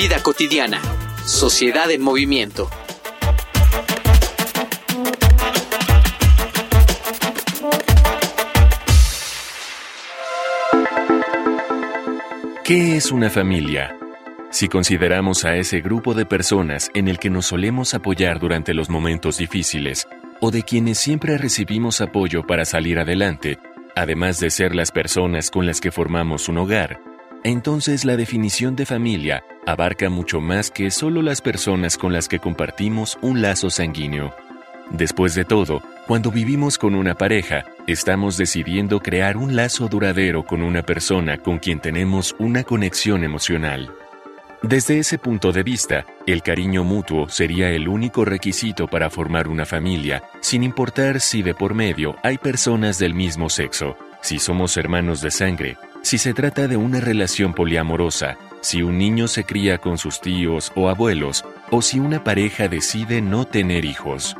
Vida cotidiana. Sociedad en movimiento. ¿Qué es una familia? Si consideramos a ese grupo de personas en el que nos solemos apoyar durante los momentos difíciles, o de quienes siempre recibimos apoyo para salir adelante, además de ser las personas con las que formamos un hogar, entonces la definición de familia abarca mucho más que solo las personas con las que compartimos un lazo sanguíneo. Después de todo, cuando vivimos con una pareja, estamos decidiendo crear un lazo duradero con una persona con quien tenemos una conexión emocional. Desde ese punto de vista, el cariño mutuo sería el único requisito para formar una familia, sin importar si de por medio hay personas del mismo sexo, si somos hermanos de sangre, si se trata de una relación poliamorosa, si un niño se cría con sus tíos o abuelos, o si una pareja decide no tener hijos.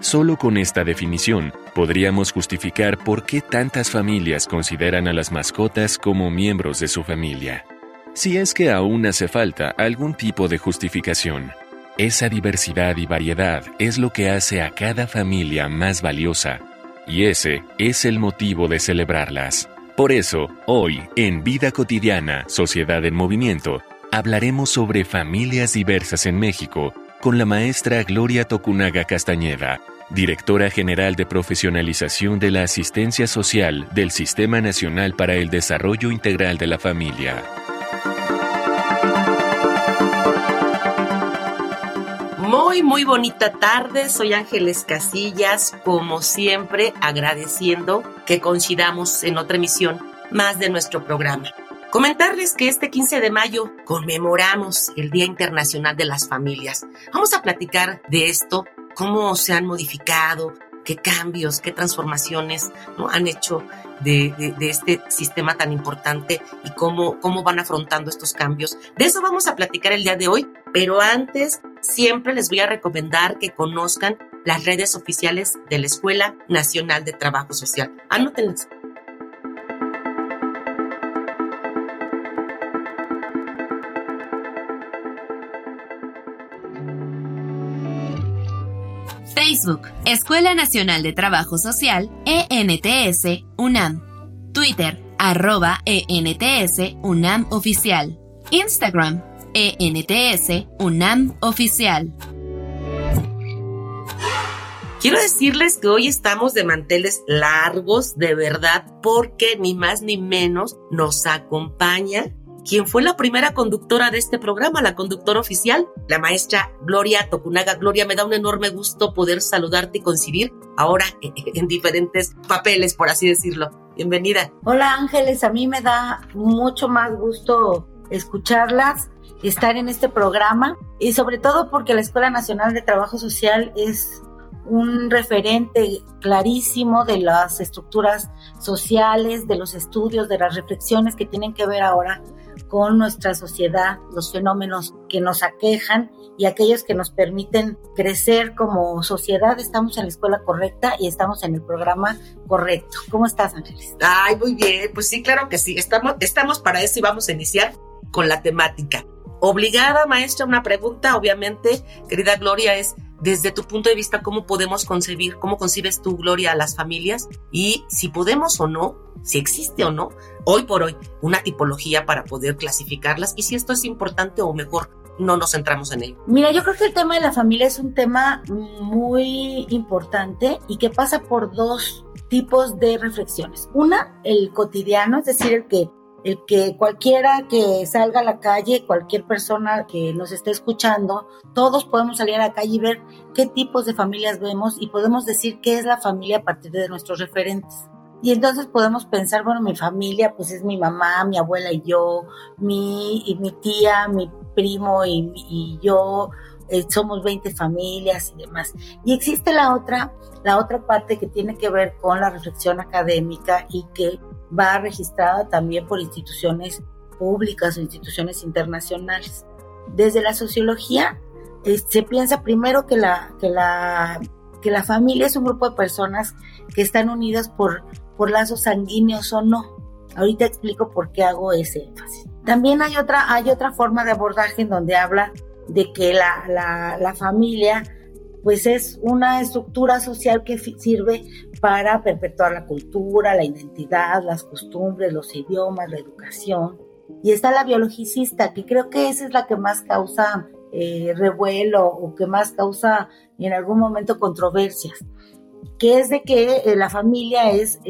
Solo con esta definición podríamos justificar por qué tantas familias consideran a las mascotas como miembros de su familia. Si es que aún hace falta algún tipo de justificación. Esa diversidad y variedad es lo que hace a cada familia más valiosa, y ese es el motivo de celebrarlas. Por eso, hoy, en Vida Cotidiana, Sociedad en Movimiento, hablaremos sobre familias diversas en México con la maestra Gloria Tocunaga Castañeda, directora general de profesionalización de la asistencia social del Sistema Nacional para el Desarrollo Integral de la Familia. Muy, muy bonita tarde. Soy Ángeles Casillas, como siempre, agradeciendo que coincidamos en otra emisión más de nuestro programa. Comentarles que este 15 de mayo conmemoramos el Día Internacional de las Familias. Vamos a platicar de esto, cómo se han modificado, qué cambios, qué transformaciones ¿no? han hecho de, este sistema tan importante y cómo, cómo van afrontando estos cambios. De eso vamos a platicar el día de hoy, pero antes siempre les voy a recomendar que conozcan las redes oficiales de la Escuela Nacional de Trabajo Social. Anótenlas. Facebook, Escuela Nacional de Trabajo Social, ENTS, UNAM. Twitter, arroba ENTS, UNAM Oficial. Instagram, ENTS, UNAM Oficial. Quiero decirles que hoy estamos de manteles largos, de verdad, porque ni más ni menos nos acompaña quien fue la primera conductora de este programa, la conductora oficial, la maestra Gloria Tokunaga. Gloria, me da un enorme gusto poder saludarte y coincidir ahora en diferentes papeles, por así decirlo. Bienvenida. Hola Ángeles, a mí me da mucho más gusto escucharlas, estar en este programa y sobre todo porque la Escuela Nacional de Trabajo Social es un referente clarísimo de las estructuras sociales, de los estudios, de las reflexiones que tienen que ver ahora con nuestra sociedad, los fenómenos que nos aquejan y aquellos que nos permiten crecer como sociedad. Estamos en la escuela correcta y estamos en el programa correcto. ¿Cómo estás, Ángeles? Ay, muy bien. Pues sí, claro que sí. Estamos, estamos para eso y vamos a iniciar con la temática. Obligada, maestra, una pregunta, obviamente, querida Gloria, es desde tu punto de vista, cómo podemos concebir, cómo concibes tu Gloria a las familias y si podemos o no, si existe o no, hoy por hoy, una tipología para poder clasificarlas y si esto es importante o mejor no nos centramos en ello. Mira, yo creo que el tema de la familia es un tema muy importante y que pasa por dos tipos de reflexiones. Una, el cotidiano, es decir, el que el que cualquiera que salga a la calle, cualquier persona que nos esté escuchando, todos podemos salir a la calle y ver qué tipos de familias vemos y podemos decir qué es la familia a partir de nuestros referentes. Y entonces podemos pensar, bueno, mi familia pues es mi mamá, mi abuela y yo, mi, mi tía, mi primo y, yo eh, somos 20 familias y demás. Y existe la otra, la otra parte que tiene que ver con la reflexión académica y que va registrada también por instituciones públicas o instituciones internacionales. Desde la sociología se piensa primero que la, que, la, que la familia es un grupo de personas que están unidas por, por lazos sanguíneos o no. Ahorita explico por qué hago ese énfasis. También hay otra, hay otra forma de abordaje en donde habla de que la, la, la familia pues es una estructura social que sirve para perpetuar la cultura, la identidad, las costumbres, los idiomas, la educación. Y está la biologicista, que creo que esa es la que más causa eh, revuelo o que más causa en algún momento controversias, que es de que eh, la familia es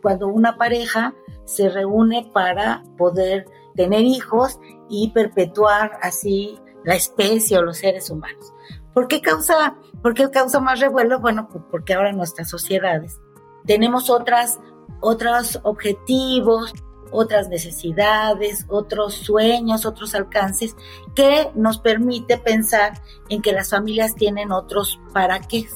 cuando una pareja se reúne para poder tener hijos y perpetuar así la especie o los seres humanos. ¿Por qué causa, por qué causa más revuelo? Bueno, pues porque ahora nuestras sociedades tenemos otras, otros objetivos, otras necesidades, otros sueños, otros alcances que nos permite pensar en que las familias tienen otros para qué.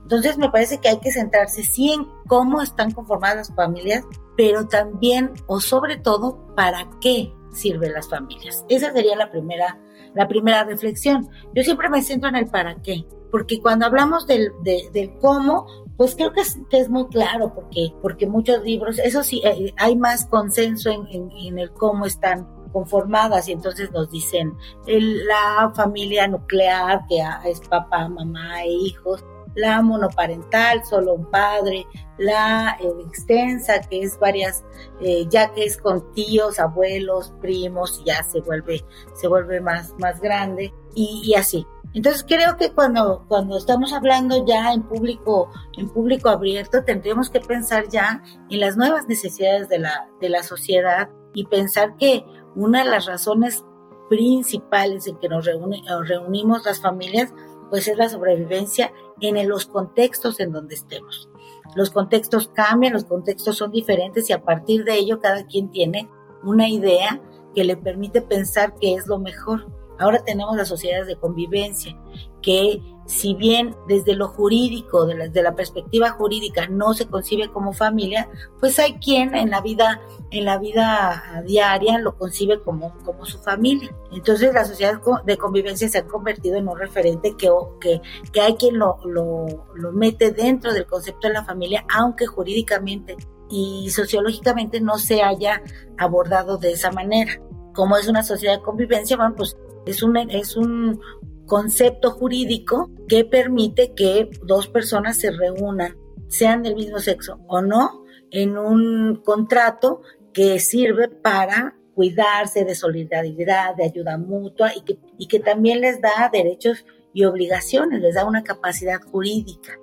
Entonces me parece que hay que centrarse sí en cómo están conformadas las familias, pero también o sobre todo para qué sirven las familias. Esa sería la primera la primera reflexión. Yo siempre me centro en el para qué, porque cuando hablamos del, del cómo, pues creo que es, que es, muy claro, porque, porque muchos libros, eso sí, eh, hay más consenso en, en, el cómo están conformadas y entonces nos dicen la familia nuclear que es papá, mamá e hijos, la monoparental, solo un padre, la eh, extensa, que es varias, eh, ya que es con tíos, abuelos, primos, ya se vuelve, se vuelve más, más grande, y, así. Entonces creo que cuando, cuando estamos hablando ya en público, en público abierto, tendríamos que pensar ya en las nuevas necesidades de la, de la sociedad y pensar que una de las razones principales en que nos reunimos las familias, pues es la sobrevivencia en los contextos en donde estemos. Los contextos cambian, los contextos son diferentes y a partir de ello cada quien tiene una idea que le permite pensar qué es lo mejor. Ahora tenemos las sociedades de convivencia que si bien desde lo jurídico, de la, la, perspectiva jurídica, no se concibe como familia, pues hay quien en la vida, en la vida diaria lo concibe como, como su familia. Entonces las sociedades de convivencia se han convertido en un referente que, que, que hay quien lo, lo, lo mete dentro del concepto de la familia, aunque jurídicamente y sociológicamente no se haya abordado de esa manera. Como es una sociedad de convivencia, bueno, pues es un, es un, concepto jurídico que permite que dos personas se reúnan, sean del mismo sexo o no, en un contrato que sirve para cuidarse de solidaridad, de ayuda mutua y que, y que también les da derechos y obligaciones, les da una capacidad jurídica.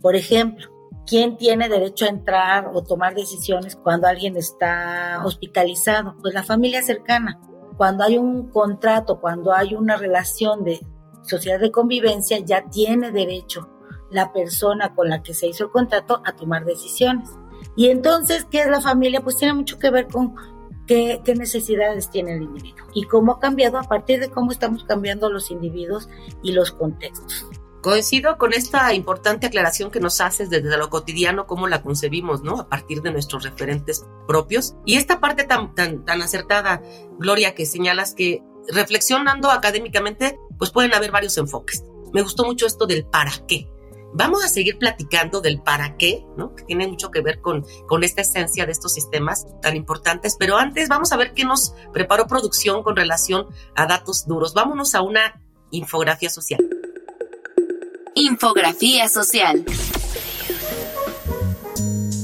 Por ejemplo, ¿quién tiene derecho a entrar o tomar decisiones cuando alguien está hospitalizado? Pues la familia cercana. Cuando hay un contrato, cuando hay una relación de, sociedad de convivencia ya tiene derecho la persona con la que se hizo el contrato a tomar decisiones. Y entonces, ¿qué es la familia? Pues tiene mucho que ver con qué, qué, necesidades tiene el individuo y cómo ha cambiado a partir de cómo estamos cambiando los individuos y los contextos. Coincido con esta importante aclaración que nos haces desde lo cotidiano, cómo la concebimos, ¿no? A partir de nuestros referentes propios. Y esta parte tan, tan, tan acertada, Gloria, que señalas que reflexionando académicamente, pues pueden haber varios enfoques. Me gustó mucho esto del para qué. Vamos a seguir platicando del para qué, ¿no? Que tiene mucho que ver con, con esta esencia de estos sistemas tan importantes. Pero antes vamos a ver qué nos preparó producción con relación a datos duros. Vámonos a una infografía social. Infografía social.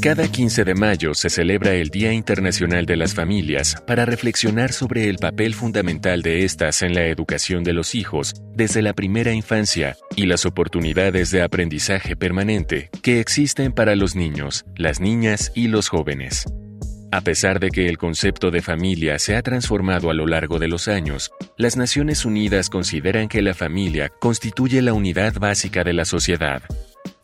Cada 15 de mayo se celebra el Día Internacional de las Familias para reflexionar sobre el papel fundamental de estas en la educación de los hijos desde la primera infancia y las oportunidades de aprendizaje permanente que existen para los niños, las niñas y los jóvenes. A pesar de que el concepto de familia se ha transformado a lo largo de los años, las Naciones Unidas consideran que la familia constituye la unidad básica de la sociedad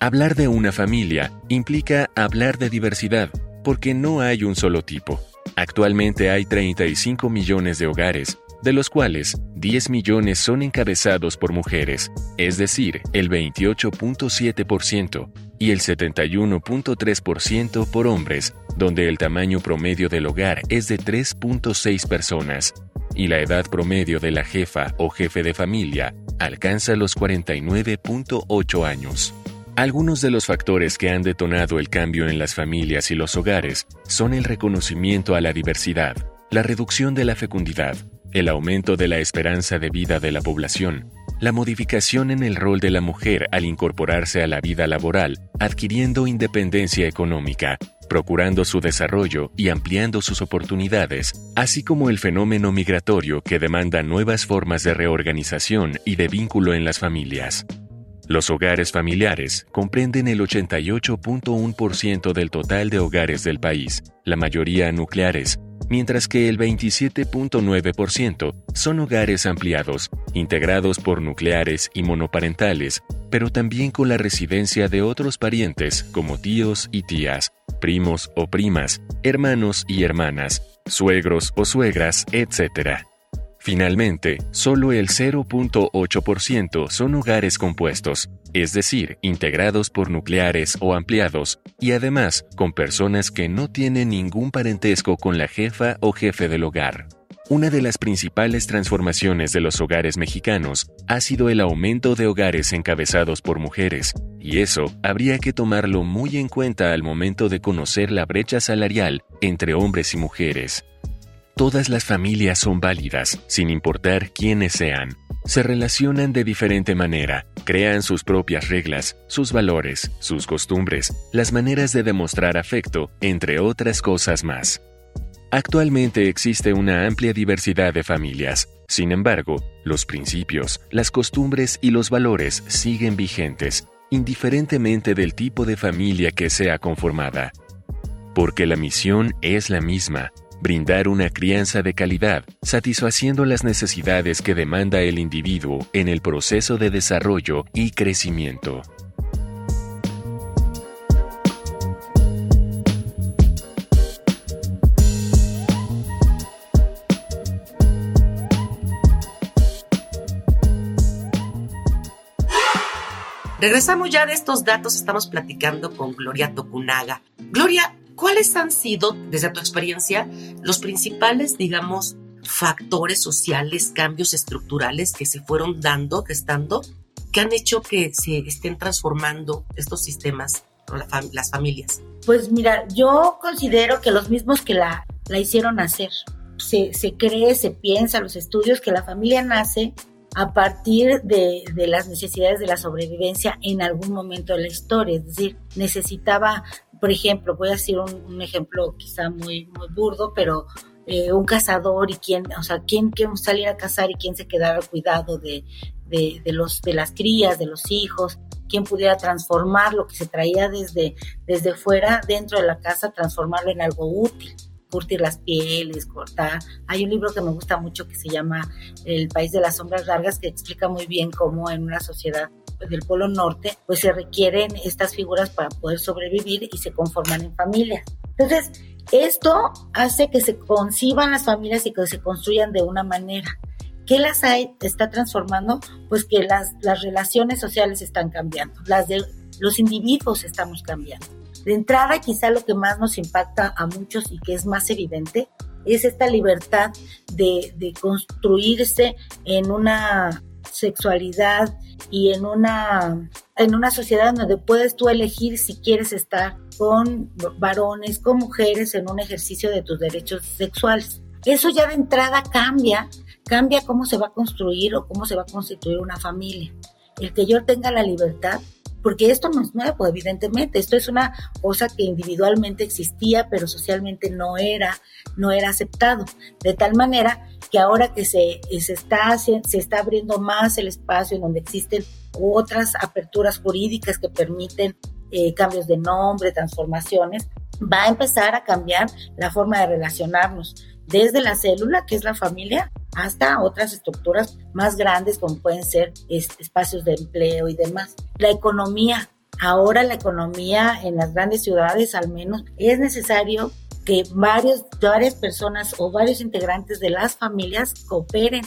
Hablar de una familia implica hablar de diversidad, porque no hay un solo tipo. Actualmente hay 35 millones de hogares, de los cuales 10 millones son encabezados por mujeres, es decir, el 28.7%, y el 71.3% por hombres, donde el tamaño promedio del hogar es de 3.6 personas, y la edad promedio de la jefa o jefe de familia alcanza los 49.8 años. Algunos de los factores que han detonado el cambio en las familias y los hogares son el reconocimiento a la diversidad, la reducción de la fecundidad, el aumento de la esperanza de vida de la población, la modificación en el rol de la mujer al incorporarse a la vida laboral, adquiriendo independencia económica, procurando su desarrollo y ampliando sus oportunidades, así como el fenómeno migratorio que demanda nuevas formas de reorganización y de vínculo en las familias. Los hogares familiares comprenden el 88.1% del total de hogares del país, la mayoría nucleares, mientras que el 27.9% son hogares ampliados, integrados por nucleares y monoparentales, pero también con la residencia de otros parientes como tíos y tías, primos o primas, hermanos y hermanas, suegros o suegras, etc. Finalmente, solo el 0.8% son hogares compuestos, es decir, integrados por nucleares o ampliados, y además con personas que no tienen ningún parentesco con la jefa o jefe del hogar. Una de las principales transformaciones de los hogares mexicanos ha sido el aumento de hogares encabezados por mujeres, y eso habría que tomarlo muy en cuenta al momento de conocer la brecha salarial entre hombres y mujeres. Todas las familias son válidas, sin importar quiénes sean. Se relacionan de diferente manera, crean sus propias reglas, sus valores, sus costumbres, las maneras de demostrar afecto, entre otras cosas más. Actualmente existe una amplia diversidad de familias. Sin embargo, los principios, las costumbres y los valores siguen vigentes, indiferentemente del tipo de familia que sea conformada. Porque la misión es la misma, brindar una crianza de calidad, satisfaciendo las necesidades que demanda el individuo en el proceso de desarrollo y crecimiento. Regresamos ya de estos datos, estamos platicando con Gloria Tokunaga. Gloria, ¿Cuáles han sido, desde tu experiencia, los principales, digamos, factores sociales, cambios estructurales que se fueron dando, gestando, que han hecho que se estén transformando estos sistemas, las familias? Pues mira, yo considero que los mismos que la, la hicieron nacer. Se, se cree, se piensa, los estudios, que la familia nace a partir de, de, las necesidades de la sobrevivencia en algún momento de la historia. Es decir, necesitaba por ejemplo, voy a decir un, ejemplo quizá muy, muy burdo, pero eh, un cazador y quién, o sea, quién, quién salir a cazar y quién se quedara al cuidado de, de, de, los, de las crías, de los hijos, quién pudiera transformar lo que se traía desde, desde fuera dentro de la casa, transformarlo en algo útil curtir las pieles, cortar. Hay un libro que me gusta mucho que se llama El país de las sombras largas que explica muy bien cómo en una sociedad del Polo Norte, pues se requieren estas figuras para poder sobrevivir y se conforman en familias. Entonces, esto hace que se conciban las familias y que se construyan de una manera. ¿Qué las hay, está transformando? Pues que las, las relaciones sociales están cambiando, las de los individuos estamos cambiando. De entrada, quizá lo que más nos impacta a muchos y que es más evidente es esta libertad de, de construirse en una sexualidad y en una, en una sociedad donde puedes tú elegir si quieres estar con varones, con mujeres en un ejercicio de tus derechos sexuales. Eso ya de entrada cambia, cambia cómo se va a construir o cómo se va a constituir una familia. El que yo tenga la libertad porque esto no es nuevo, evidentemente, esto es una cosa que individualmente existía, pero socialmente no era, no era aceptado, de tal manera que ahora que se, se, está, se está abriendo más el espacio en donde existen otras aperturas jurídicas que permiten eh, cambios de nombre, transformaciones, va a empezar a cambiar la forma de relacionarnos desde la célula, que es la familia, hasta otras estructuras más grandes como pueden ser espacios de empleo y demás. La economía. Ahora la economía en las grandes ciudades al menos es necesario que varios, varias personas o varios integrantes de las familias cooperen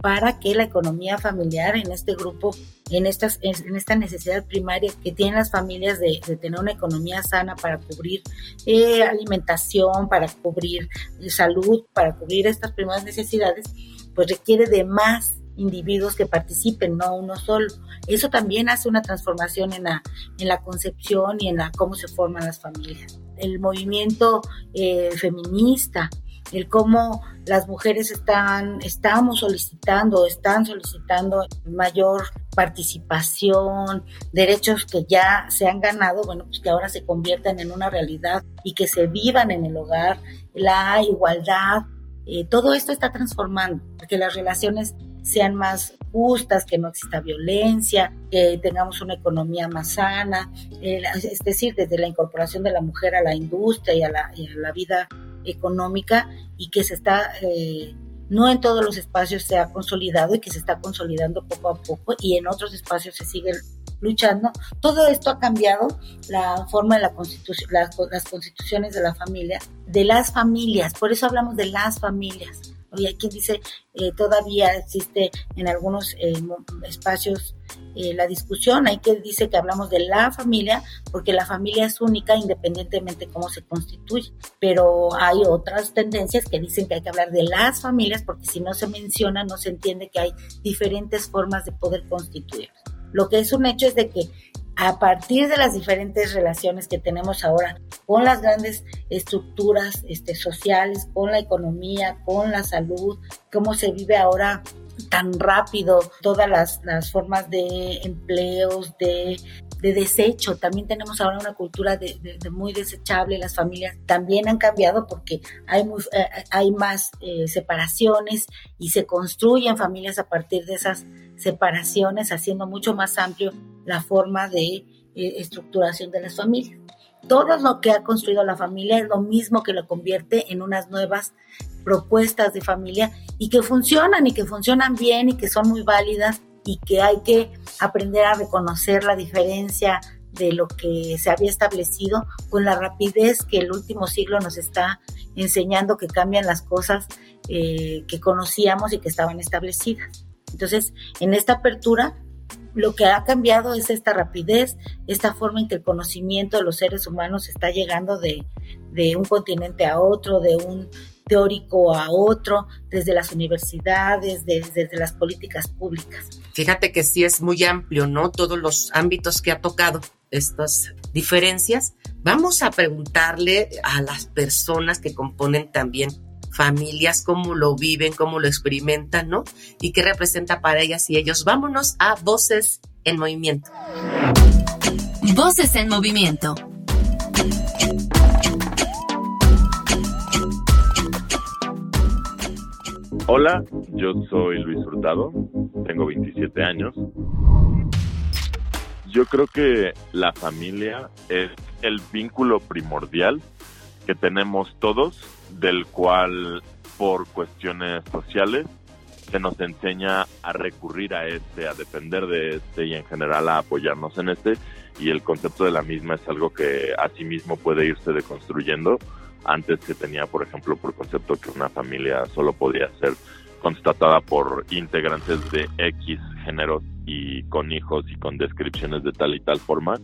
para que la economía familiar en este grupo, en, estas, en esta necesidad primaria que tienen las familias de, tener una economía sana para cubrir eh, alimentación, para cubrir eh, salud, para cubrir estas primeras necesidades, pues requiere de más individuos que participen, no uno solo. Eso también hace una transformación en la, en la concepción y en la, cómo se forman las familias. El movimiento eh, feminista, el cómo las mujeres están, estamos solicitando, están solicitando mayor participación, derechos que ya se han ganado, bueno, pues que ahora se conviertan en una realidad y que se vivan en el hogar, la igualdad, eh, todo esto está transformando, que las relaciones sean más justas, que no exista violencia, que tengamos una economía más sana, eh, es decir, desde la incorporación de la mujer a la industria y a la, y a la vida económica y que se está, eh, no en todos los espacios se ha consolidado y que se está consolidando poco a poco y en otros espacios se sigue luchando. Todo esto ha cambiado la forma de la constitución, las constituciones de la familia, de las familias, por eso hablamos de las familias. Hoy hay quien dice eh, todavía existe en algunos eh, espacios eh, la discusión, hay quien dice que hablamos de la familia porque la familia es única independientemente cómo se constituye, pero hay otras tendencias que dicen que hay que hablar de las familias porque si no se menciona no se entiende que hay diferentes formas de poder constituir. Lo que es un hecho es de que a partir de las diferentes relaciones que tenemos ahora con las grandes estructuras este, sociales, con la economía, con la salud, cómo se vive ahora tan rápido todas las, formas de empleos, de, desecho. También tenemos ahora una cultura de, muy desechable. Las familias también han cambiado porque hay, eh, hay más eh, separaciones y se construyen familias a partir de esas separaciones, haciendo mucho más amplio la forma de eh, estructuración de las familias. Todo lo que ha construido la familia es lo mismo que lo convierte en unas nuevas propuestas de familia y que funcionan y que funcionan bien y que son muy válidas y que hay que aprender a reconocer la diferencia de lo que se había establecido con la rapidez que el último siglo nos está enseñando que cambian las cosas eh, que conocíamos y que estaban establecidas. Entonces, en esta apertura, lo que ha cambiado es esta rapidez, esta forma en que el conocimiento de los seres humanos está llegando de, un continente a otro, de un teórico a otro, desde las universidades, desde, desde las políticas públicas. Fíjate que sí es muy amplio, ¿no? Todos los ámbitos que ha tocado estas diferencias. Vamos a preguntarle a las personas que componen también familias, cómo lo viven, cómo lo experimentan, ¿no? Y qué representa para ellas y ellos. Vámonos a Voces en Movimiento. Voces en Movimiento. Hola, yo soy Luis Hurtado, tengo 27 años. Yo creo que la familia es el vínculo primordial que tenemos todos del cual por cuestiones sociales se nos enseña a recurrir a este, a depender de este y en general a apoyarnos en este y el concepto de la misma es algo que asimismo puede irse deconstruyendo. Antes que tenía, por ejemplo, por concepto que una familia solo podía ser constatada por integrantes de X géneros y con hijos y con descripciones de tal y tal forma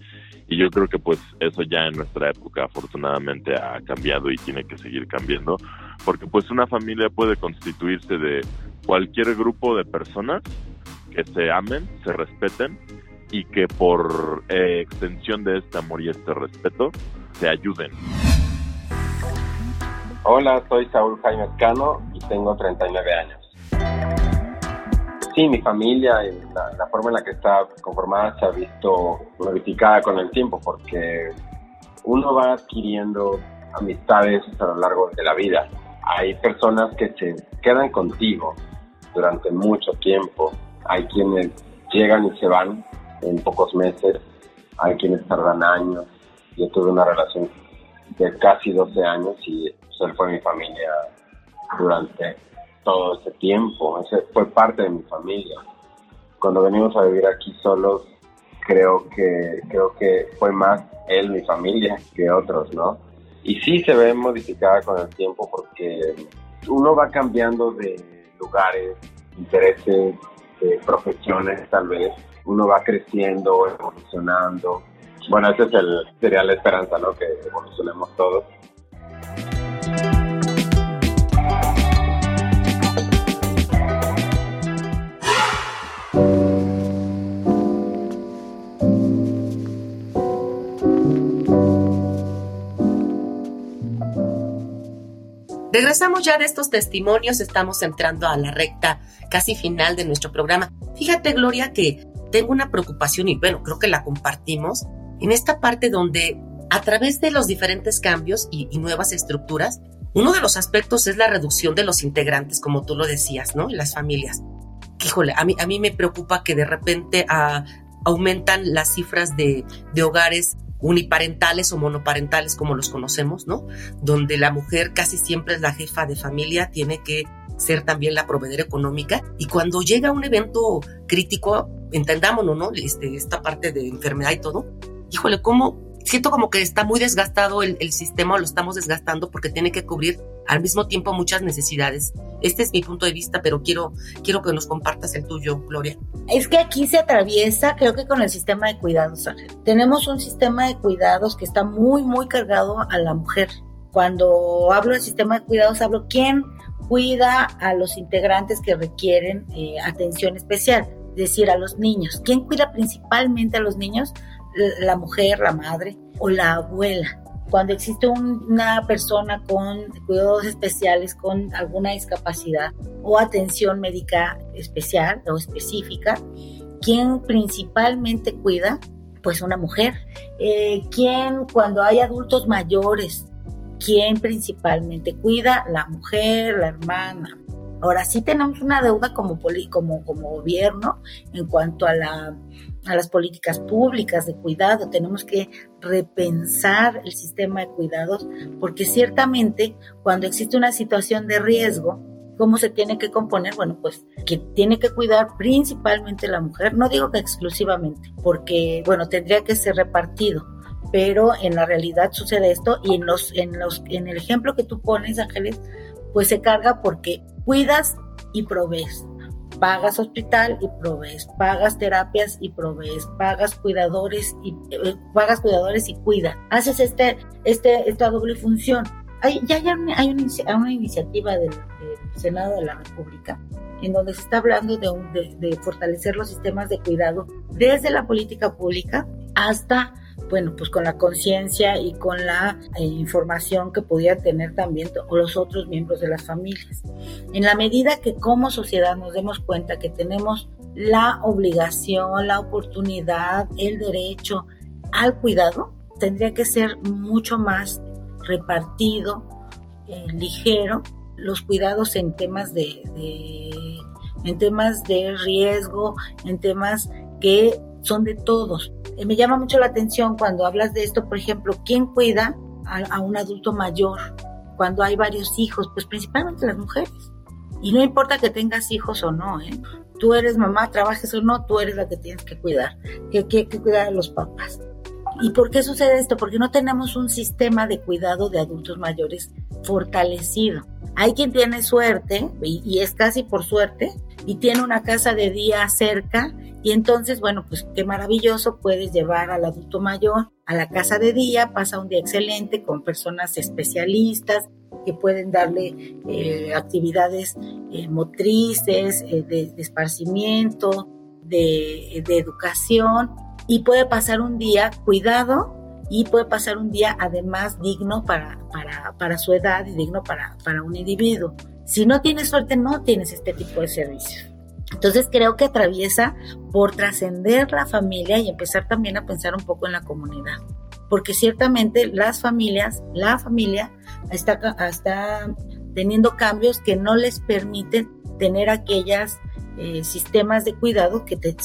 y yo creo que pues eso ya en nuestra época afortunadamente ha cambiado y tiene que seguir cambiando porque pues una familia puede constituirse de cualquier grupo de personas que se amen, se respeten y que por eh, extensión de este amor y este respeto se ayuden. Hola, soy Saúl Jaime Cano y tengo 39 años. Sí, mi familia y la, forma en la que está conformada se ha visto modificada con el tiempo porque uno va adquiriendo amistades a lo largo de la vida. Hay personas que se quedan contigo durante mucho tiempo. Hay quienes llegan y se van en pocos meses. Hay quienes tardan años. Yo tuve una relación de casi 12 años y él fue mi familia durante todo ese tiempo, ese fue parte de mi familia. Cuando venimos a vivir aquí solos, creo que creo que fue más él mi familia que otros, ¿no? y sí se ve modificada con el tiempo porque uno va cambiando de lugares, intereses, de profesiones tal vez, uno va creciendo, evolucionando. Bueno, esa es el, sería la esperanza, ¿no? Que evolucionemos todos. Regresamos ya de estos testimonios, estamos entrando a la recta casi final de nuestro programa. Fíjate, Gloria, que tengo una preocupación y bueno, creo que la compartimos en esta parte donde a través de los diferentes cambios y, nuevas estructuras, uno de los aspectos es la reducción de los integrantes, como tú lo decías, ¿no? Las familias. Híjole, a mí, me preocupa que de repente ah, aumentan las cifras de hogares uniparentales o monoparentales como los conocemos, ¿no? Donde la mujer casi siempre es la jefa de familia, tiene que ser también la proveedora económica y cuando llega un evento crítico, entendámonos, ¿no? Este, esta parte de enfermedad y todo, híjole, ¿cómo siento como que está muy desgastado el, sistema, lo estamos desgastando porque tiene que cubrir al mismo tiempo muchas necesidades. Este es mi punto de vista, pero quiero, quiero que nos compartas el tuyo, Gloria. Es que aquí se atraviesa, creo que con el sistema de cuidados, Ángel. Tenemos un sistema de cuidados que está muy, muy cargado a la mujer. Cuando hablo del sistema de cuidados, hablo quién cuida a los integrantes que requieren eh, atención especial, es decir, a los niños. ¿Quién cuida principalmente a los niños? La mujer, la madre o la abuela. Cuando existe una persona con cuidados especiales, con alguna discapacidad o atención médica especial o específica, ¿quién principalmente cuida? Pues una mujer. Eh, ¿Quién cuando hay adultos mayores? ¿Quién principalmente cuida? La mujer, la hermana. Ahora sí tenemos una deuda como, como gobierno en cuanto a la a las políticas públicas de cuidado, tenemos que repensar el sistema de cuidados, porque ciertamente cuando existe una situación de riesgo, ¿cómo se tiene que componer? Bueno, pues que tiene que cuidar principalmente la mujer, no digo que exclusivamente, porque, bueno, tendría que ser repartido, pero en la realidad sucede esto y en los en el ejemplo que tú pones Ángeles pues se carga porque cuidas y provees pagas hospital y provees, pagas terapias y provees, pagas cuidadores y eh, pagas cuidadores y cuida. Haces este, este, esta doble función. Hay, ya hay, una, hay una, iniciativa del, Senado de la República en donde se está hablando de, de fortalecer los sistemas de cuidado desde la política pública hasta bueno, pues con la conciencia y con la eh, información que podía tener también los otros miembros de las familias. En la medida que como sociedad nos demos cuenta que tenemos la obligación, la oportunidad, el derecho al cuidado, tendría que ser mucho más repartido, eh, ligero, los cuidados en temas de, de, en temas de riesgo, en temas que son de todos. Eh, me llama mucho la atención cuando hablas de esto, por ejemplo, ¿quién cuida a, un adulto mayor cuando hay varios hijos? Pues principalmente las mujeres. Y no importa que tengas hijos o no, ¿eh? Tú eres mamá, trabajes o no, tú eres la que tienes que cuidar, que, que, que cuidar a los papás. ¿Y por qué sucede esto? Porque no tenemos un sistema de cuidado de adultos mayores fortalecido. Hay quien tiene suerte, y, es casi por suerte, y tiene una casa de día cerca y entonces, bueno, pues qué maravilloso, puedes llevar al adulto mayor a la casa de día, pasa un día excelente con personas especialistas que pueden darle eh, actividades eh, motrices, eh, de, esparcimiento, de, educación y puede pasar un día cuidado y puede pasar un día además digno para, para, para su edad y digno para, para un individuo. Si no tienes suerte, no tienes este tipo de servicios. Entonces creo que atraviesa por trascender la familia y empezar también a pensar un poco en la comunidad. Porque ciertamente las familias, la familia está, está teniendo cambios que no les permiten tener aquellos eh, sistemas de cuidado que, que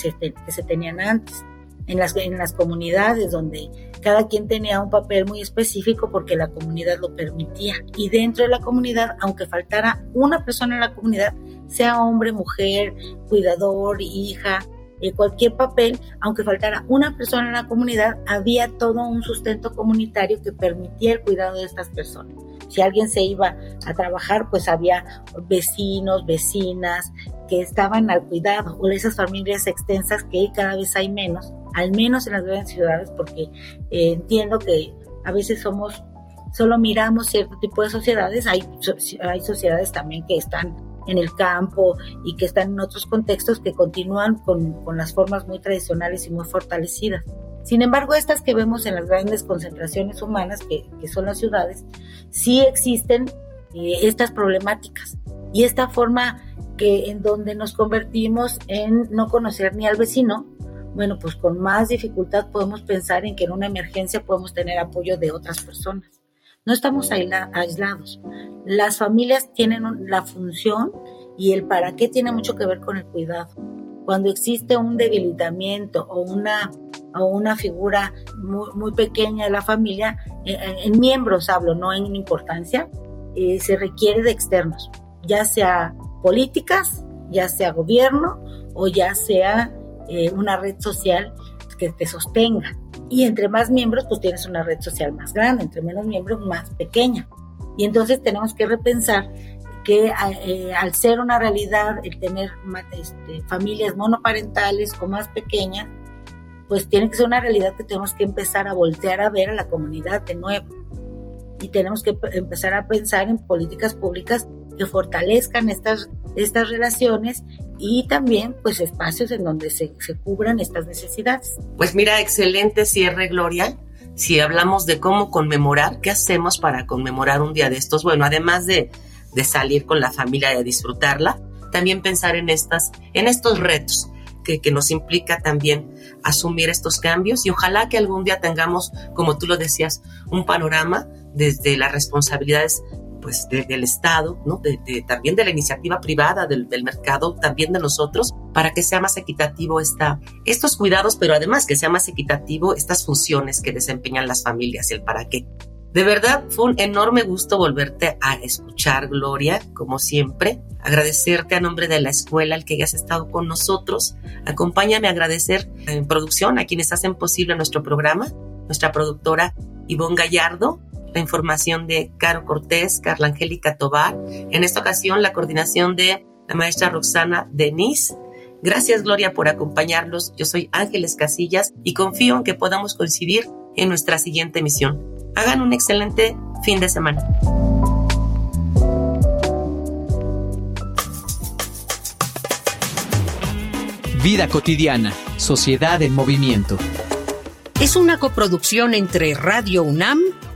se tenían antes. En las, en las comunidades donde cada quien tenía un papel muy específico porque la comunidad lo permitía. Y dentro de la comunidad, aunque faltara una persona en la comunidad, sea hombre, mujer, cuidador, hija, eh, cualquier papel, aunque faltara una persona en la comunidad, había todo un sustento comunitario que permitía el cuidado de estas personas. Si alguien se iba a trabajar, pues había vecinos, vecinas que estaban al cuidado, o esas familias extensas que cada vez hay menos, al menos en las grandes ciudades, porque eh, entiendo que a veces somos, solo miramos cierto tipo de sociedades, hay, sociedades también que están en el campo y que están en otros contextos que continúan con, con las formas muy tradicionales y muy fortalecidas. Sin embargo, estas que vemos en las grandes concentraciones humanas, que, que son las ciudades, sí existen eh, estas problemáticas. Y esta forma que en donde nos convertimos en no conocer ni al vecino, bueno, pues con más dificultad podemos pensar en que en una emergencia podemos tener apoyo de otras personas. No estamos aislados. Las familias tienen la función y el para qué tiene mucho que ver con el cuidado. Cuando existe un debilitamiento o una, o una figura muy, pequeña de la familia, eh, eh, en, miembros hablo, no en importancia, eh, se requiere de externos, ya sea políticas, ya sea gobierno o ya sea una red social que te sostenga. Y entre más miembros, pues tienes una red social más grande, entre menos miembros, más pequeña. Y entonces tenemos que repensar que eh, al ser una realidad el tener este, familias monoparentales o más pequeñas, pues tiene que ser una realidad que tenemos que empezar a voltear a ver a la comunidad de nuevo. Y tenemos que empezar a pensar en políticas públicas que fortalezcan estas, estas relaciones y también pues espacios en donde se, se cubran estas necesidades. Pues mira, excelente cierre, Gloria. Si hablamos de cómo conmemorar, ¿qué hacemos para conmemorar un día de estos? Bueno, además de, de salir con la familia y disfrutarla, también pensar en, estas, en estos retos que, que, nos implica también asumir estos cambios y ojalá que algún día tengamos, como tú lo decías, un panorama desde las responsabilidades pues del Estado, ¿no? De, también de la iniciativa privada, del, mercado, también de nosotros, para que sea más equitativo esta, estos cuidados, pero además que sea más equitativo estas funciones que desempeñan las familias y el para qué. De verdad, fue un enorme gusto volverte a escuchar, Gloria, como siempre. Agradecerte a nombre de la escuela al que hayas estado con nosotros. Acompáñame a agradecer en producción a quienes hacen posible nuestro programa, nuestra productora Ivonne Gallardo, la información de Caro Cortés, Carla Angélica Tobar, en esta ocasión la coordinación de la maestra Roxana Denis. Gracias Gloria por acompañarnos. Yo soy Ángeles Casillas y confío en que podamos coincidir en nuestra siguiente emisión. Hagan un excelente fin de semana. Vida cotidiana, sociedad en movimiento. Es una coproducción entre Radio UNAM